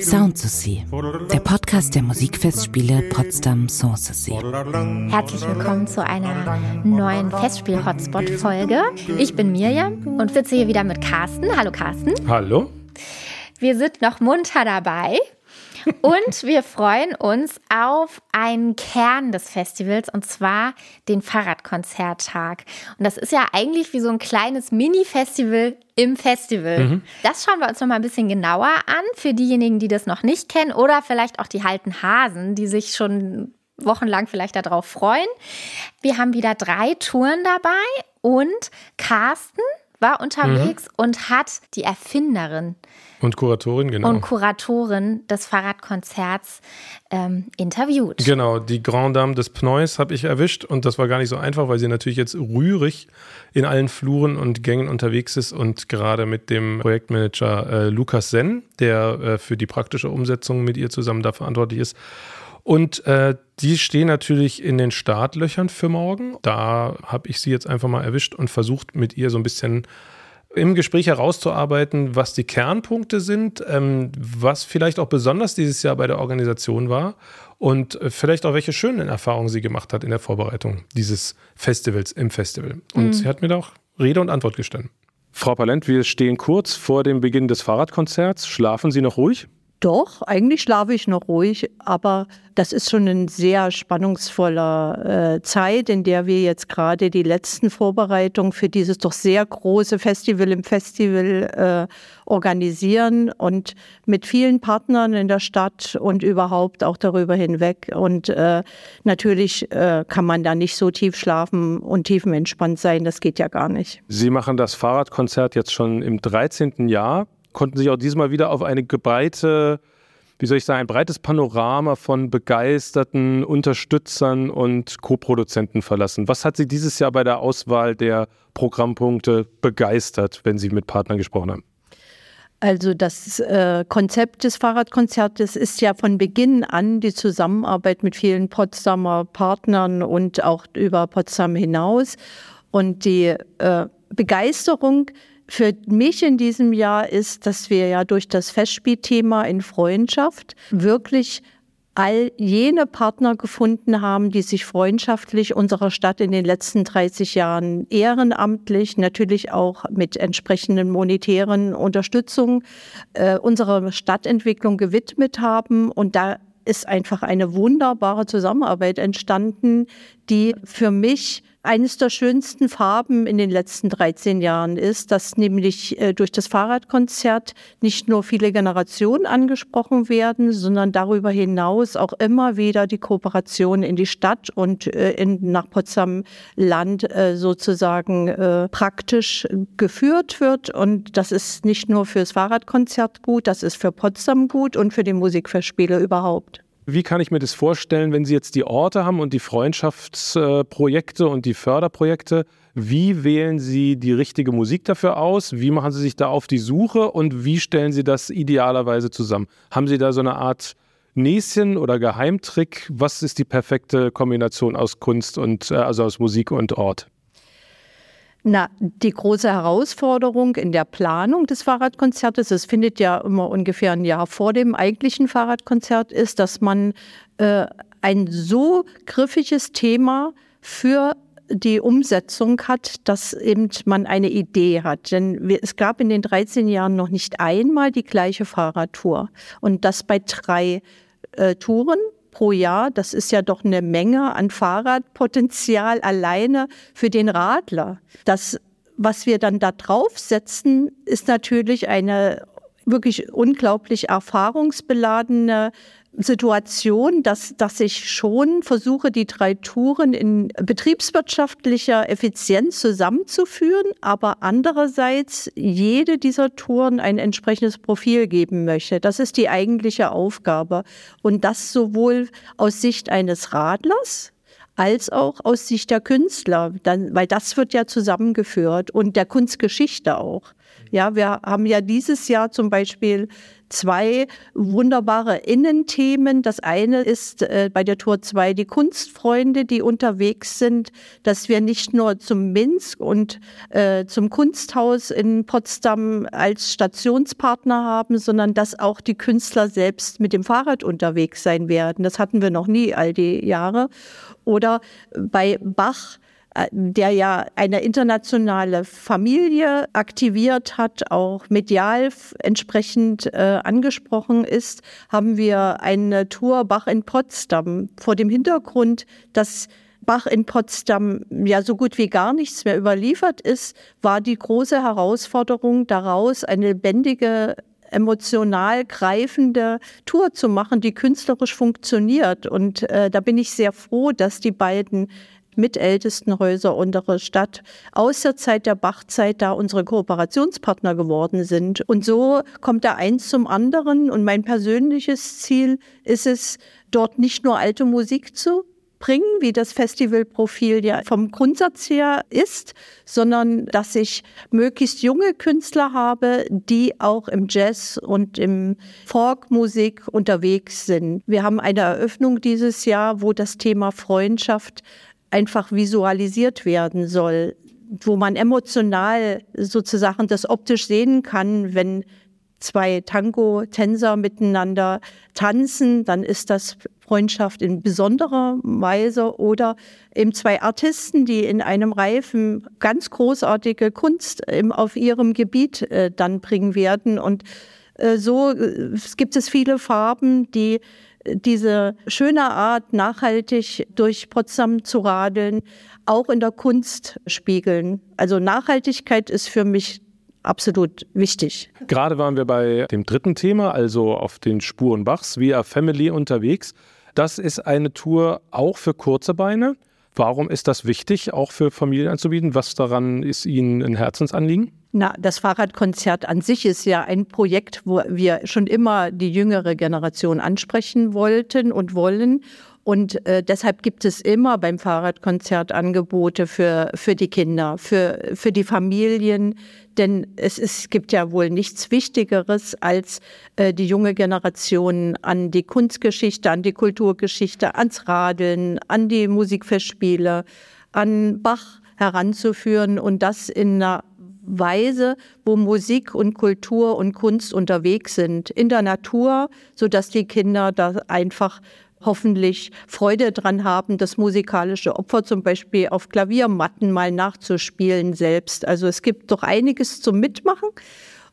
Sound der Podcast der Musikfestspiele Potsdam Sanssouci. Herzlich willkommen zu einer neuen Festspiel-Hotspot-Folge. Ich bin Mirjam und sitze hier wieder mit Carsten. Hallo Carsten. Hallo. Wir sind noch munter dabei. Und wir freuen uns auf einen Kern des Festivals und zwar den Fahrradkonzerttag. Und das ist ja eigentlich wie so ein kleines Mini-Festival im Festival. Mhm. Das schauen wir uns noch mal ein bisschen genauer an für diejenigen, die das noch nicht kennen oder vielleicht auch die halten Hasen, die sich schon wochenlang vielleicht darauf freuen. Wir haben wieder drei Touren dabei und Carsten war unterwegs mhm. und hat die Erfinderin und Kuratorin, genau. Und Kuratorin des Fahrradkonzerts ähm, interviewt. Genau, die Grand Dame des Pneus habe ich erwischt und das war gar nicht so einfach, weil sie natürlich jetzt rührig in allen Fluren und Gängen unterwegs ist und gerade mit dem Projektmanager äh, Lukas Senn, der äh, für die praktische Umsetzung mit ihr zusammen da verantwortlich ist. Und äh, die stehen natürlich in den Startlöchern für morgen. Da habe ich sie jetzt einfach mal erwischt und versucht mit ihr so ein bisschen im Gespräch herauszuarbeiten, was die Kernpunkte sind, ähm, was vielleicht auch besonders dieses Jahr bei der Organisation war und äh, vielleicht auch welche schönen Erfahrungen sie gemacht hat in der Vorbereitung dieses Festivals im Festival. Und mhm. sie hat mir da auch Rede und Antwort gestanden. Frau Palent, wir stehen kurz vor dem Beginn des Fahrradkonzerts. Schlafen Sie noch ruhig? Doch, eigentlich schlafe ich noch ruhig, aber das ist schon eine sehr spannungsvolle äh, Zeit, in der wir jetzt gerade die letzten Vorbereitungen für dieses doch sehr große Festival im Festival äh, organisieren und mit vielen Partnern in der Stadt und überhaupt auch darüber hinweg. Und äh, natürlich äh, kann man da nicht so tief schlafen und tiefenentspannt sein, das geht ja gar nicht. Sie machen das Fahrradkonzert jetzt schon im 13. Jahr konnten sich auch diesmal wieder auf eine breite, wie soll ich sagen, ein breites Panorama von begeisterten Unterstützern und Co-Produzenten verlassen. Was hat Sie dieses Jahr bei der Auswahl der Programmpunkte begeistert, wenn Sie mit Partnern gesprochen haben? Also das äh, Konzept des Fahrradkonzertes ist ja von Beginn an die Zusammenarbeit mit vielen Potsdamer Partnern und auch über Potsdam hinaus. Und die äh, Begeisterung für mich in diesem Jahr ist, dass wir ja durch das Festspielthema in Freundschaft wirklich all jene Partner gefunden haben, die sich freundschaftlich unserer Stadt in den letzten 30 Jahren ehrenamtlich, natürlich auch mit entsprechenden monetären Unterstützung äh, unserer Stadtentwicklung gewidmet haben. Und da ist einfach eine wunderbare Zusammenarbeit entstanden, die für mich eines der schönsten Farben in den letzten 13 Jahren ist, dass nämlich äh, durch das Fahrradkonzert nicht nur viele Generationen angesprochen werden, sondern darüber hinaus auch immer wieder die Kooperation in die Stadt und äh, in, nach Potsdam Land äh, sozusagen praktisch geführt wird. Und das ist nicht nur fürs Fahrradkonzert gut, das ist für Potsdam gut und für die Musikfestspiele überhaupt. Wie kann ich mir das vorstellen, wenn Sie jetzt die Orte haben und die Freundschaftsprojekte und die Förderprojekte? Wie wählen Sie die richtige Musik dafür aus? Wie machen Sie sich da auf die Suche und wie stellen Sie das idealerweise zusammen? Haben Sie da so eine Art Näschen oder Geheimtrick? Was ist die perfekte Kombination aus Kunst und äh, also aus Musik und Ort? Na, die große Herausforderung in der Planung des Fahrradkonzertes, es findet ja immer ungefähr ein Jahr vor dem eigentlichen Fahrradkonzert, ist, dass man äh, ein so griffiges Thema für die Umsetzung hat, dass eben man eine Idee hat. Denn es gab in den 13 Jahren noch nicht einmal die gleiche Fahrradtour. Und das bei drei äh, Touren pro Jahr, das ist ja doch eine Menge an Fahrradpotenzial alleine für den Radler. Das, was wir dann da draufsetzen, ist natürlich eine wirklich unglaublich erfahrungsbeladene Situation, dass, dass ich schon versuche, die drei Touren in betriebswirtschaftlicher Effizienz zusammenzuführen, aber andererseits jede dieser Touren ein entsprechendes Profil geben möchte. Das ist die eigentliche Aufgabe. Und das sowohl aus Sicht eines Radlers, als auch aus Sicht der Künstler, dann, weil das wird ja zusammengeführt und der Kunstgeschichte auch. Ja, wir haben ja dieses Jahr zum Beispiel zwei wunderbare Innenthemen. Das eine ist äh, bei der Tour 2 die Kunstfreunde, die unterwegs sind, dass wir nicht nur zum Minsk und äh, zum Kunsthaus in Potsdam als Stationspartner haben, sondern dass auch die Künstler selbst mit dem Fahrrad unterwegs sein werden. Das hatten wir noch nie all die Jahre. Oder bei Bach äh, der ja eine internationale Familie aktiviert hat, auch medial entsprechend äh, angesprochen ist, haben wir eine Tour Bach in Potsdam vor dem Hintergrund, dass Bach in Potsdam ja so gut wie gar nichts mehr überliefert ist, war die große Herausforderung daraus eine lebendige emotional greifende Tour zu machen, die künstlerisch funktioniert. Und äh, da bin ich sehr froh, dass die beiden mitältesten Häuser unserer Stadt aus der Zeit der Bachzeit da unsere Kooperationspartner geworden sind. Und so kommt da eins zum anderen. Und mein persönliches Ziel ist es, dort nicht nur alte Musik zu bringen, wie das Festivalprofil ja vom Grundsatz her ist, sondern dass ich möglichst junge Künstler habe, die auch im Jazz und im Folkmusik unterwegs sind. Wir haben eine Eröffnung dieses Jahr, wo das Thema Freundschaft einfach visualisiert werden soll, wo man emotional sozusagen das optisch sehen kann, wenn zwei Tango-Tänzer miteinander tanzen, dann ist das Freundschaft in besonderer Weise oder eben zwei Artisten, die in einem Reifen ganz großartige Kunst auf ihrem Gebiet äh, dann bringen werden. Und äh, so äh, gibt es viele Farben, die diese schöne Art, nachhaltig durch Potsdam zu radeln, auch in der Kunst spiegeln. Also Nachhaltigkeit ist für mich absolut wichtig. Gerade waren wir bei dem dritten Thema, also auf den Spuren Bachs, via Family unterwegs. Das ist eine Tour auch für kurze Beine. Warum ist das wichtig, auch für Familien anzubieten? Was daran ist Ihnen ein Herzensanliegen? Na, das Fahrradkonzert an sich ist ja ein Projekt, wo wir schon immer die jüngere Generation ansprechen wollten und wollen. Und äh, deshalb gibt es immer beim Fahrradkonzert Angebote für, für die Kinder, für, für die Familien. Denn es, es gibt ja wohl nichts Wichtigeres, als äh, die junge Generation an die Kunstgeschichte, an die Kulturgeschichte, ans Radeln, an die Musikfestspiele, an Bach heranzuführen und das in einer Weise, wo Musik und Kultur und Kunst unterwegs sind, in der Natur, so dass die Kinder da einfach hoffentlich Freude dran haben, das musikalische Opfer zum Beispiel auf Klaviermatten mal nachzuspielen selbst. Also es gibt doch einiges zum Mitmachen.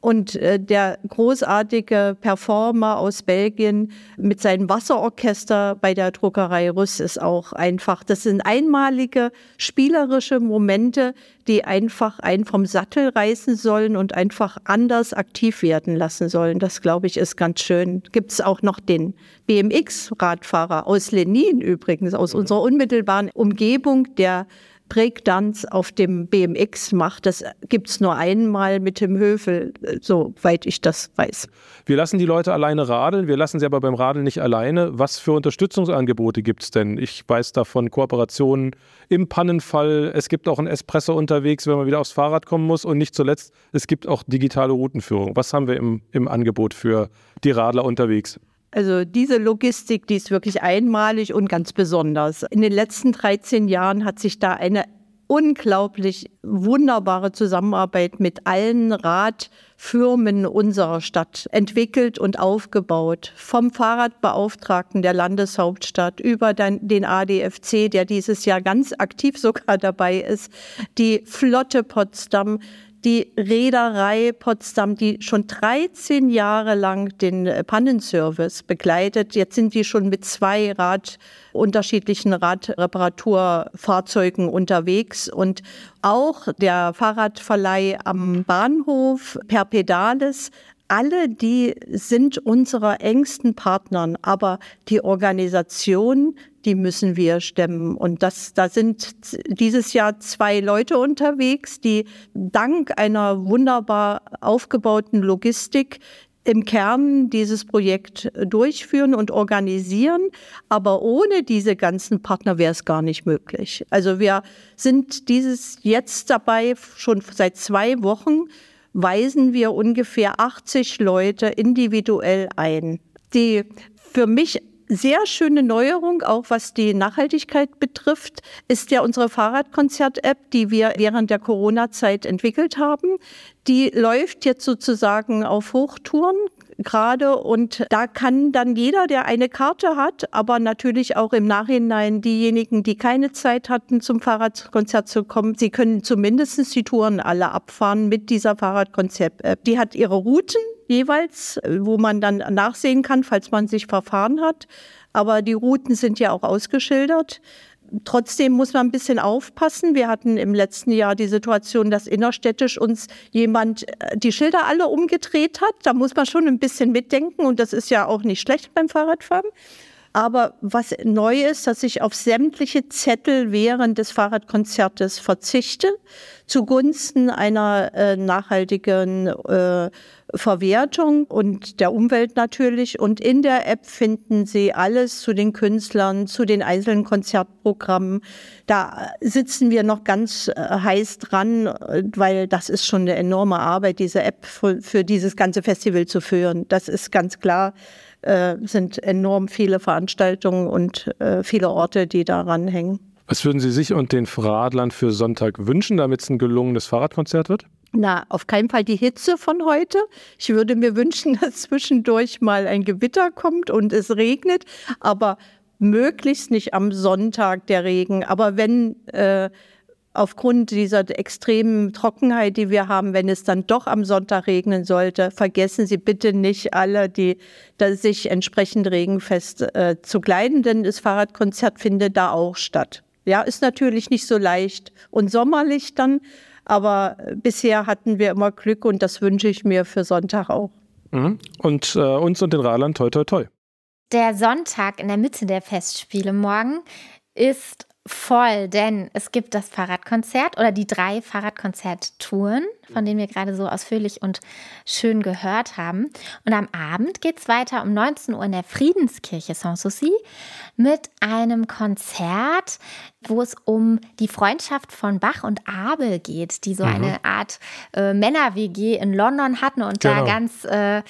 Und äh, der großartige Performer aus Belgien mit seinem Wasserorchester bei der Druckerei Rüss ist auch einfach. Das sind einmalige spielerische Momente, die einfach einen vom Sattel reißen sollen und einfach anders aktiv werden lassen sollen. Das, glaube ich, ist ganz schön. Gibt es auch noch den BMX-Radfahrer aus Lenin übrigens, aus mhm. unserer unmittelbaren Umgebung, der Breakdance auf dem BMX macht. Das gibt es nur einmal mit dem Höfel, soweit ich das weiß. Wir lassen die Leute alleine radeln, wir lassen sie aber beim Radeln nicht alleine. Was für Unterstützungsangebote gibt es denn? Ich weiß davon Kooperationen im Pannenfall. Es gibt auch ein Espresso unterwegs, wenn man wieder aufs Fahrrad kommen muss. Und nicht zuletzt, es gibt auch digitale Routenführung. Was haben wir im, im Angebot für die Radler unterwegs? Also diese Logistik, die ist wirklich einmalig und ganz besonders. In den letzten 13 Jahren hat sich da eine unglaublich wunderbare Zusammenarbeit mit allen Radfirmen unserer Stadt entwickelt und aufgebaut. Vom Fahrradbeauftragten der Landeshauptstadt über den ADFC, der dieses Jahr ganz aktiv sogar dabei ist, die Flotte Potsdam, die Reederei Potsdam, die schon 13 Jahre lang den äh, Pannenservice begleitet. Jetzt sind die schon mit zwei Rad, unterschiedlichen Radreparaturfahrzeugen unterwegs und auch der Fahrradverleih am Bahnhof per Pedales alle die sind unsere engsten Partnern, aber die Organisation, die müssen wir stemmen. Und das, da sind dieses Jahr zwei Leute unterwegs, die dank einer wunderbar aufgebauten Logistik im Kern dieses Projekt durchführen und organisieren. Aber ohne diese ganzen Partner wäre es gar nicht möglich. Also wir sind dieses jetzt dabei schon seit zwei Wochen weisen wir ungefähr 80 Leute individuell ein. Die für mich sehr schöne Neuerung, auch was die Nachhaltigkeit betrifft, ist ja unsere Fahrradkonzert-App, die wir während der Corona-Zeit entwickelt haben. Die läuft jetzt sozusagen auf Hochtouren gerade und da kann dann jeder, der eine Karte hat, aber natürlich auch im Nachhinein diejenigen, die keine Zeit hatten, zum Fahrradkonzert zu kommen, sie können zumindest die Touren alle abfahren mit dieser Fahrradkonzert-App. Die hat ihre Routen, jeweils, wo man dann nachsehen kann, falls man sich verfahren hat. Aber die Routen sind ja auch ausgeschildert. Trotzdem muss man ein bisschen aufpassen. Wir hatten im letzten Jahr die Situation, dass innerstädtisch uns jemand äh, die Schilder alle umgedreht hat. Da muss man schon ein bisschen mitdenken und das ist ja auch nicht schlecht beim Fahrradfahren. Aber was neu ist, dass ich auf sämtliche Zettel während des Fahrradkonzertes verzichte, zugunsten einer äh, nachhaltigen äh, Verwertung und der Umwelt natürlich. Und in der App finden Sie alles zu den Künstlern, zu den einzelnen Konzertprogrammen. Da sitzen wir noch ganz äh, heiß dran, weil das ist schon eine enorme Arbeit, diese App für, für dieses ganze Festival zu führen. Das ist ganz klar äh, sind enorm viele Veranstaltungen und äh, viele Orte, die daran hängen. Was würden Sie sich und den Radlern für Sonntag wünschen, damit es ein gelungenes Fahrradkonzert wird? Na, auf keinen Fall die Hitze von heute. Ich würde mir wünschen, dass zwischendurch mal ein Gewitter kommt und es regnet, aber möglichst nicht am Sonntag der Regen. Aber wenn äh, aufgrund dieser extremen Trockenheit, die wir haben, wenn es dann doch am Sonntag regnen sollte, vergessen Sie bitte nicht alle, die sich entsprechend regenfest äh, zu kleiden, denn das Fahrradkonzert findet da auch statt. Ja, ist natürlich nicht so leicht und sommerlich dann, aber bisher hatten wir immer Glück und das wünsche ich mir für Sonntag auch. Mhm. Und äh, uns und den Radlern toi toi toi. Der Sonntag in der Mitte der Festspiele morgen ist voll, denn es gibt das Fahrradkonzert oder die drei Fahrradkonzerttouren, von denen wir gerade so ausführlich und schön gehört haben. Und am Abend geht es weiter um 19 Uhr in der Friedenskirche Sanssouci mit einem Konzert, wo es um die Freundschaft von Bach und Abel geht, die so mhm. eine Art äh, Männer-WG in London hatten und genau. da ganz, äh,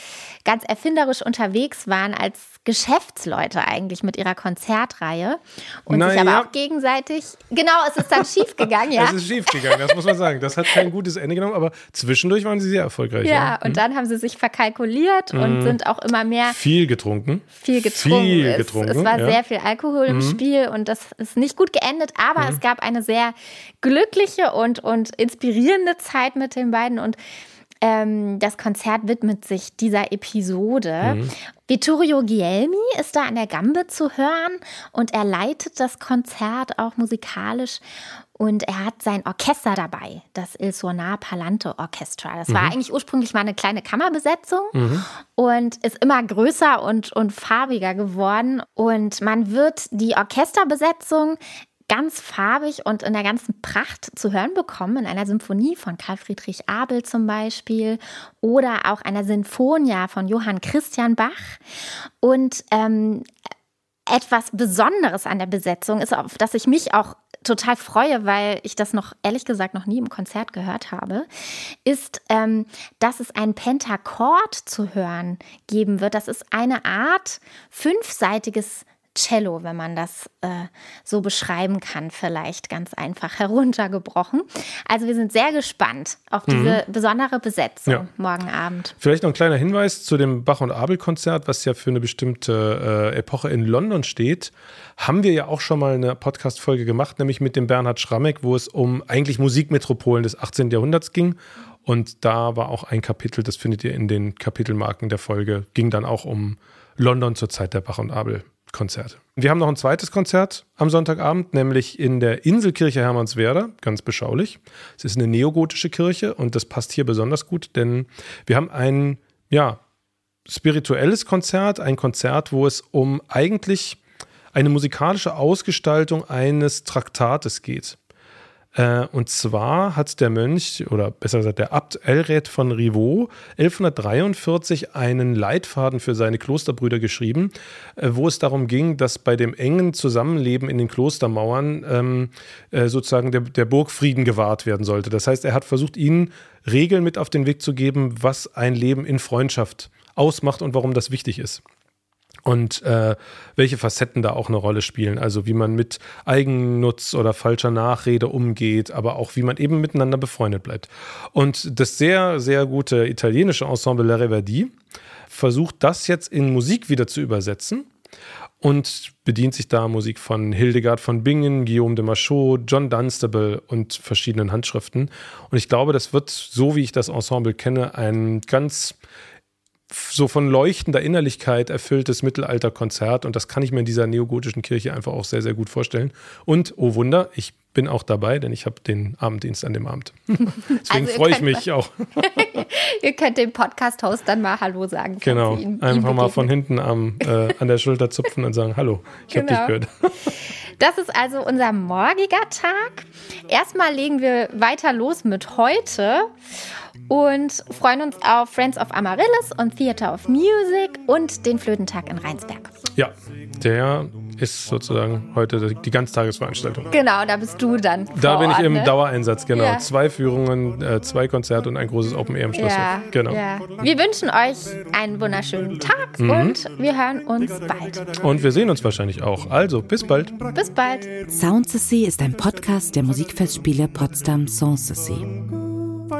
ganz erfinderisch unterwegs waren als Geschäftsleute eigentlich mit ihrer Konzertreihe und Na, sich aber ja. auch gegenseitig, genau, es ist dann schief gegangen, ja. Es ist schief gegangen, das muss man sagen. Das hat kein gutes Ende genommen, aber zwischendurch waren sie sehr erfolgreich. Ja, ja. und mhm. dann haben sie sich verkalkuliert mhm. und sind auch immer mehr. Viel getrunken. Viel getrunken. Viel getrunken. Es, es war ja. sehr viel Alkohol im mhm. Spiel und das ist nicht gut geendet, aber mhm. es gab eine sehr glückliche und, und inspirierende Zeit mit den beiden und ähm, das Konzert widmet sich dieser Episode. Mhm. Vittorio Gielmi ist da an der Gambe zu hören und er leitet das Konzert auch musikalisch und er hat sein Orchester dabei, das Il Suonar Palante Orchestra. Das mhm. war eigentlich ursprünglich mal eine kleine Kammerbesetzung mhm. und ist immer größer und, und farbiger geworden. Und man wird die Orchesterbesetzung ganz farbig und in der ganzen Pracht zu hören bekommen, in einer Symphonie von Karl Friedrich Abel zum Beispiel oder auch einer Sinfonia von Johann Christian Bach. Und ähm, etwas Besonderes an der Besetzung ist, auf das ich mich auch total freue, weil ich das noch ehrlich gesagt noch nie im Konzert gehört habe, ist, ähm, dass es ein Pentachord zu hören geben wird. Das ist eine Art fünfseitiges Cello, wenn man das äh, so beschreiben kann, vielleicht ganz einfach heruntergebrochen. Also wir sind sehr gespannt auf diese mhm. besondere Besetzung ja. morgen Abend. Vielleicht noch ein kleiner Hinweis zu dem Bach und Abel Konzert, was ja für eine bestimmte äh, Epoche in London steht. Haben wir ja auch schon mal eine Podcast-Folge gemacht, nämlich mit dem Bernhard Schrammeck, wo es um eigentlich Musikmetropolen des 18. Jahrhunderts ging. Und da war auch ein Kapitel, das findet ihr in den Kapitelmarken der Folge, ging dann auch um London zur Zeit der Bach und Abel Konzerte. Wir haben noch ein zweites Konzert am Sonntagabend, nämlich in der Inselkirche Hermannswerder, ganz beschaulich. Es ist eine neogotische Kirche und das passt hier besonders gut, denn wir haben ein, ja, spirituelles Konzert, ein Konzert, wo es um eigentlich eine musikalische Ausgestaltung eines Traktates geht. Äh, und zwar hat der Mönch, oder besser gesagt der Abt Elred von Rivaux, 1143 einen Leitfaden für seine Klosterbrüder geschrieben, äh, wo es darum ging, dass bei dem engen Zusammenleben in den Klostermauern ähm, äh, sozusagen der, der Burgfrieden gewahrt werden sollte. Das heißt, er hat versucht, ihnen Regeln mit auf den Weg zu geben, was ein Leben in Freundschaft ausmacht und warum das wichtig ist und äh, welche Facetten da auch eine Rolle spielen. Also wie man mit Eigennutz oder falscher Nachrede umgeht, aber auch wie man eben miteinander befreundet bleibt. Und das sehr, sehr gute italienische Ensemble La Reverdie versucht das jetzt in Musik wieder zu übersetzen und bedient sich da Musik von Hildegard von Bingen, Guillaume de Machaut, John Dunstable und verschiedenen Handschriften. Und ich glaube, das wird, so wie ich das Ensemble kenne, ein ganz so von leuchtender Innerlichkeit erfülltes Mittelalterkonzert und das kann ich mir in dieser neogotischen Kirche einfach auch sehr, sehr gut vorstellen. Und, oh Wunder, ich bin auch dabei, denn ich habe den Abenddienst an dem Abend. Deswegen also freue ich mich auch. ihr könnt dem Podcast-Host dann mal Hallo sagen. Genau, ihn, einfach ihn mal von hinten am, äh, an der Schulter zupfen und sagen Hallo, ich genau. habe dich gehört. Das ist also unser morgiger Tag. Erstmal legen wir weiter los mit heute und freuen uns auf Friends of Amaryllis und Theater of Music und den Flötentag in Rheinsberg. Ja, der ist sozusagen heute die Ganztagesveranstaltung. Genau, da bist du dann. Da bin ich im ne? Dauereinsatz, genau. Ja. Zwei Führungen, äh, zwei Konzerte und ein großes Open Air im Schloss. Ja, genau. Ja. Wir wünschen euch einen wunderschönen Tag mhm. und wir hören uns bald. Und wir sehen uns wahrscheinlich auch. Also, bis bald. Bis bald. Sound ist ein Podcast der Musikfestspiele Potsdam Sanssouci.